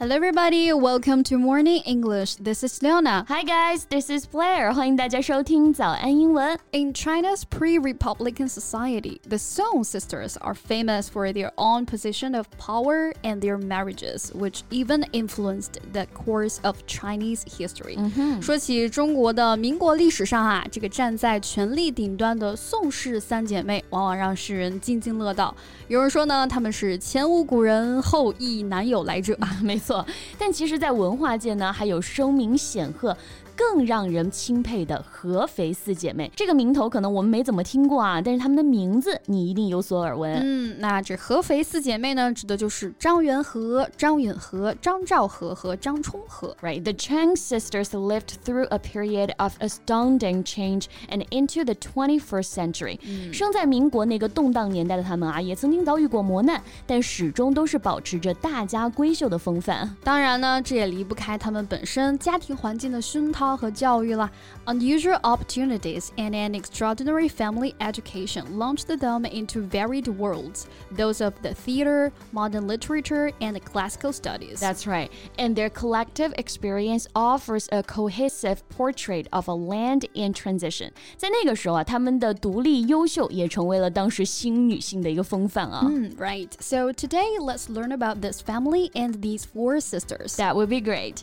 Hello, everybody. Welcome to Morning English. This is Leona. Hi, guys. This is Blair. 欢迎大家收听早安英文。In China's pre-republican society, the Song sisters are famous for their own position of power and their marriages, which even influenced the course of Chinese history. 说起中国的民国历史上啊，这个站在权力顶端的宋氏三姐妹，往往让世人津津乐道。有人说呢，她们是前无古人，后亦难有来者。没错。 但其实，在文化界呢，还有声名显赫。更让人钦佩的合肥四姐妹，这个名头可能我们没怎么听过啊，但是她们的名字你一定有所耳闻。嗯，那这合肥四姐妹呢，指的就是张元和、张允和、张兆和和张充和。Right, the Chang sisters lived through a period of astounding change and into the 21st century。生在民国那个动荡年代的她们啊，也曾经遭遇过磨难，但始终都是保持着大家闺秀的风范。当然呢，这也离不开她们本身家庭环境的熏陶。和教育了，unusual opportunities and an extraordinary family education launched them into varied worlds, those of the theater, modern literature, and classical studies. That's right, and their collective experience offers a cohesive portrait of a land in transition. 在那个时候啊，他们的独立优秀也成为了当时新女性的一个风范啊。Mm, right. So today, let's learn about this family and these four sisters. That would be great.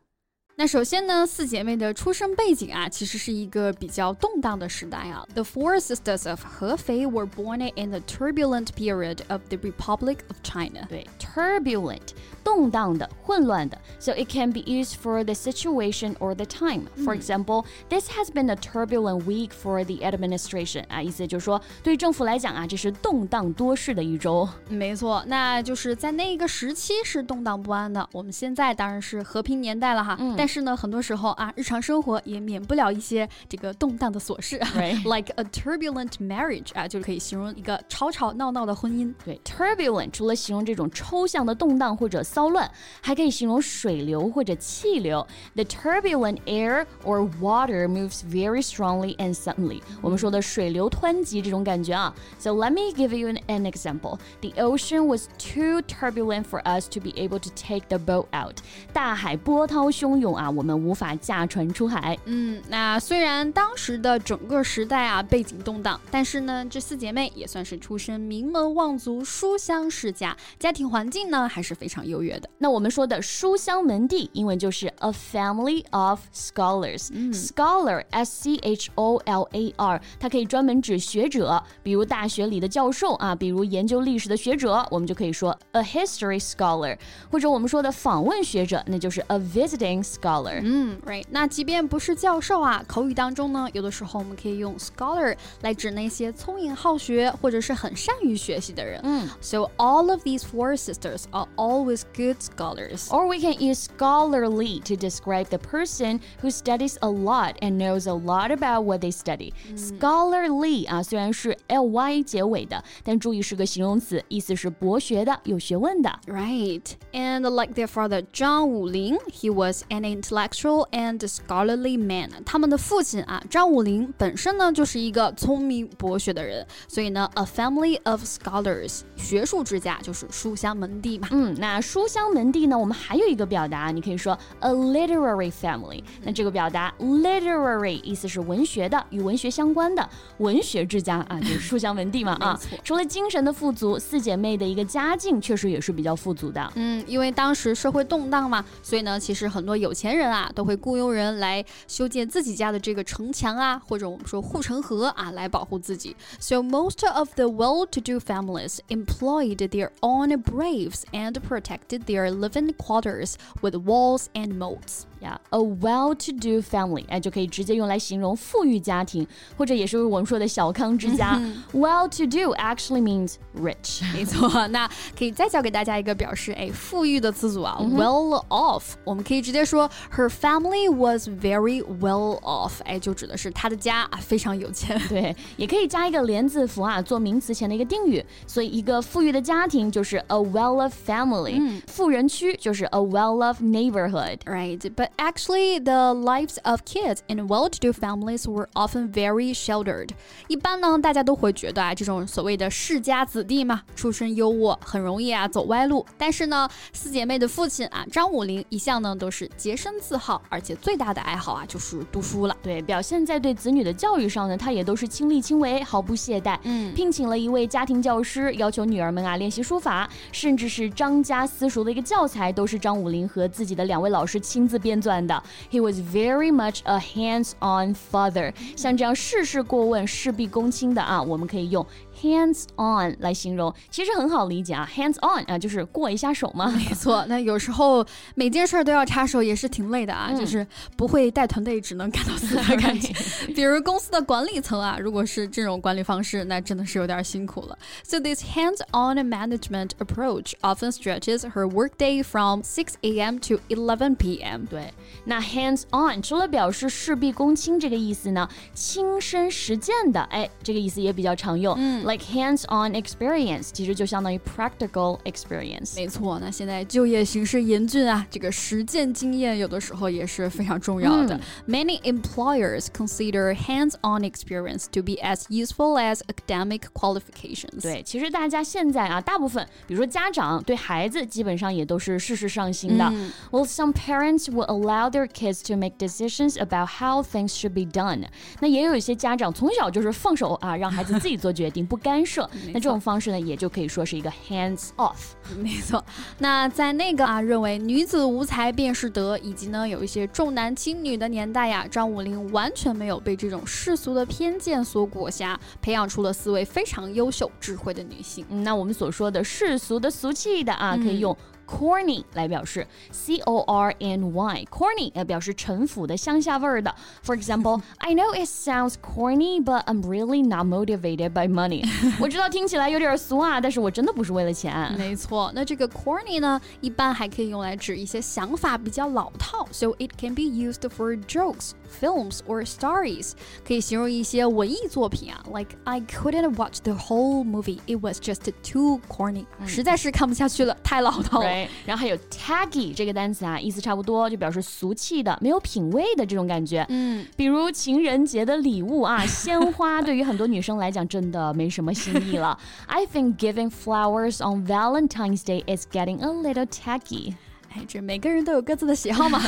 那首先呢，四姐妹的出生背景啊，其实是一个比较动荡的时代啊。The four sisters of Hefei were born in the turbulent period of the Republic of China. 对，turbulent，动荡的、混乱的。So it can be used for the situation or the time. For example, this has been a turbulent week for the administration. 啊，意思就是说，对政府来讲啊，这是动荡多事的一周。没错，那就是在那个时期是动荡不安的。我们现在当然是和平年代了哈。但 是呢，很多时候啊，日常生活也免不了一些这个动荡的琐事，like a turbulent marriage 啊，就是可以形容一个吵吵闹闹的婚姻。对，turbulent 除了形容这种抽象的动荡或者骚乱，还可以形容水流或者气流。The turbulent air or water moves very strongly and suddenly。我们说的水流湍急这种感觉啊。So let me give you an an example. The ocean was too turbulent for us to be able to take the boat out。大海波涛汹涌。 啊，我们无法驾船出海。嗯，那虽然当时的整个时代啊背景动荡，但是呢，这四姐妹也算是出身名门望族、书香世家，家庭环境呢还是非常优越的。那我们说的书香门第，英文就是 a family of scholars。Scholar，s c h o l a r，它可以专门指学者，比如大学里的教授啊，比如研究历史的学者，我们就可以说 a history scholar，或者我们说的访问学者，那就是 a visiting scholar。scholar。嗯，right。那即便不是教授啊，口语当中呢，有的时候我们可以用 scholar 来指那些聪颖好学或者是很善于学习的人。嗯，So all of these four sisters are always good scholars. Or we can use scholarly to describe the person who studies a lot and knows a lot about what they study. Scholarly 啊，虽然是 ly 结尾的，但注意是个形容词，意思是博学的、有学问的。Right. And like their father Zhang Wuling, he was an intellectual and scholarly man。他们的父亲啊，张武龄本身呢就是一个聪明博学的人，所以呢，a family of scholars，学术之家就是书香门第嘛。嗯，那书香门第呢，我们还有一个表达，你可以说 a literary family。那这个表达 literary 意思是文学的，与文学相关的文学之家啊，就是书香门第嘛 啊。除了精神的富足，四姐妹的一个家境确实也是比较富足的。嗯，因为当时社会动荡嘛，所以呢，其实很多有钱。人啊，都会雇佣人来修建自己家的这个城墙啊，或者我们说护城河啊，来保护自己。So most of the well-to-do families employed their own braves and protected their living quarters with walls and moats. 呀、yeah,，a well-to-do family，哎，就可以直接用来形容富裕家庭，或者也是我们说的小康之家。well-to-do actually means rich，没错。那可以再教给大家一个表示哎富裕的词组啊、嗯、，well off，我们可以直接说 her family was very well off，哎，就指的是她的家啊非常有钱。对，也可以加一个连字符啊，做名词前的一个定语。所以一个富裕的家庭就是 a well-off family，、嗯、富人区就是 a well-off neighborhood。 Right, but actually, the lives of kids in well-to-do families were often very sheltered. 一般呢，大家都会觉得啊，这种所谓的世家子弟嘛，出身优渥，很容易啊走歪路。但是呢，四姐妹的父亲啊，张武林一向呢都是洁身自好，而且最大的爱好啊就是读书了。对，表现在对子女的教育上呢，他也都是亲力亲为，毫不懈怠。嗯，聘请了一位家庭教师，要求女儿们啊练习书法，甚至是张家私塾的一个教材，都是张武林和自己的两位老师亲自编撰的。He was very much a hands-on father。像这样事事过问、事必躬亲的啊，我们可以用 hands on 来形容，其实很好理解啊。hands on 啊，就是过一下手嘛。没错，那有时候每件事都要插手，也是挺累的啊。嗯、就是不会带团队，只能干到死的感觉。比如公司的管理层啊，如果是这种管理方式，那真的是有点辛苦了。So this hands-on management approach often stretches her workday from 6 a.m. to 11 p.m. 对， 那 hands on 除了表示事必躬亲这个意思呢，亲身实践的，哎，这个意思也比较常用。嗯 like hands-on experience，其实就相当于 practical experience。没错，那现在就业形势严峻啊，这个实践经验有的时候也是非常重要的。嗯、 Many employers consider hands-on experience to be as useful as academic qualifications。对，其实大家现在啊，大部分，比如说家长对孩子，基本上也都是事事上心的。嗯、 Well, some parents will allow their kids to make decisions about how things should be done。那也有一些家长从小就是放手啊，让孩子自己做决定。不干涉，那这种方式呢，也就可以说是一个 hands off。没错，那在那个啊认为女子无才便是德，以及呢有一些重男轻女的年代呀，张武龄完全没有被这种世俗的偏见所裹挟，培养出了四位非常优秀、智慧的女性。嗯，那我们所说的世俗的、俗气的啊，可以用。corny 来表示，c o r n y，corny 呃表示陈腐的、乡下味儿的。For example, I know it sounds corny, but I'm really not motivated by money 。我知道听起来有点俗啊，但是我真的不是为了钱。没错，那这个 corny 呢，一般还可以用来指一些想法比较老套，so it can be used for jokes, films or stories，可以形容一些文艺作品啊，like I couldn't watch the whole movie, it was just too corny，、实在是看不下去了，太老套了。 然后还有 taggy 这个单词啊，意思差不多，就表示俗气的、没有品味的这种感觉。嗯，比如情人节的礼物啊，鲜花对于很多女生来讲真的没什么新意了。I think giving flowers on Valentine's Day is getting a little tacky. 哎，这每个人都有各自的喜好嘛。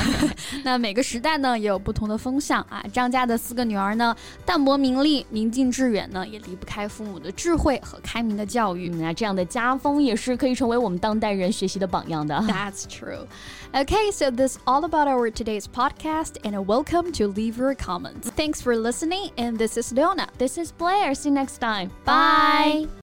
那每个时代呢，也有不同的风向啊。张家的四个女儿呢，淡泊名利、宁静致远呢，也离不开父母的智慧和开明的教育。嗯，那这样的家风也是可以成为我们当代人学习的榜样的。That's true. Okay, so this all about our today's podcast, and welcome to leave your comments. Thanks for listening, and this is Leona. This is Blair. See you next time. Bye.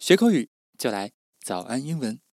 学口语就来早安英文。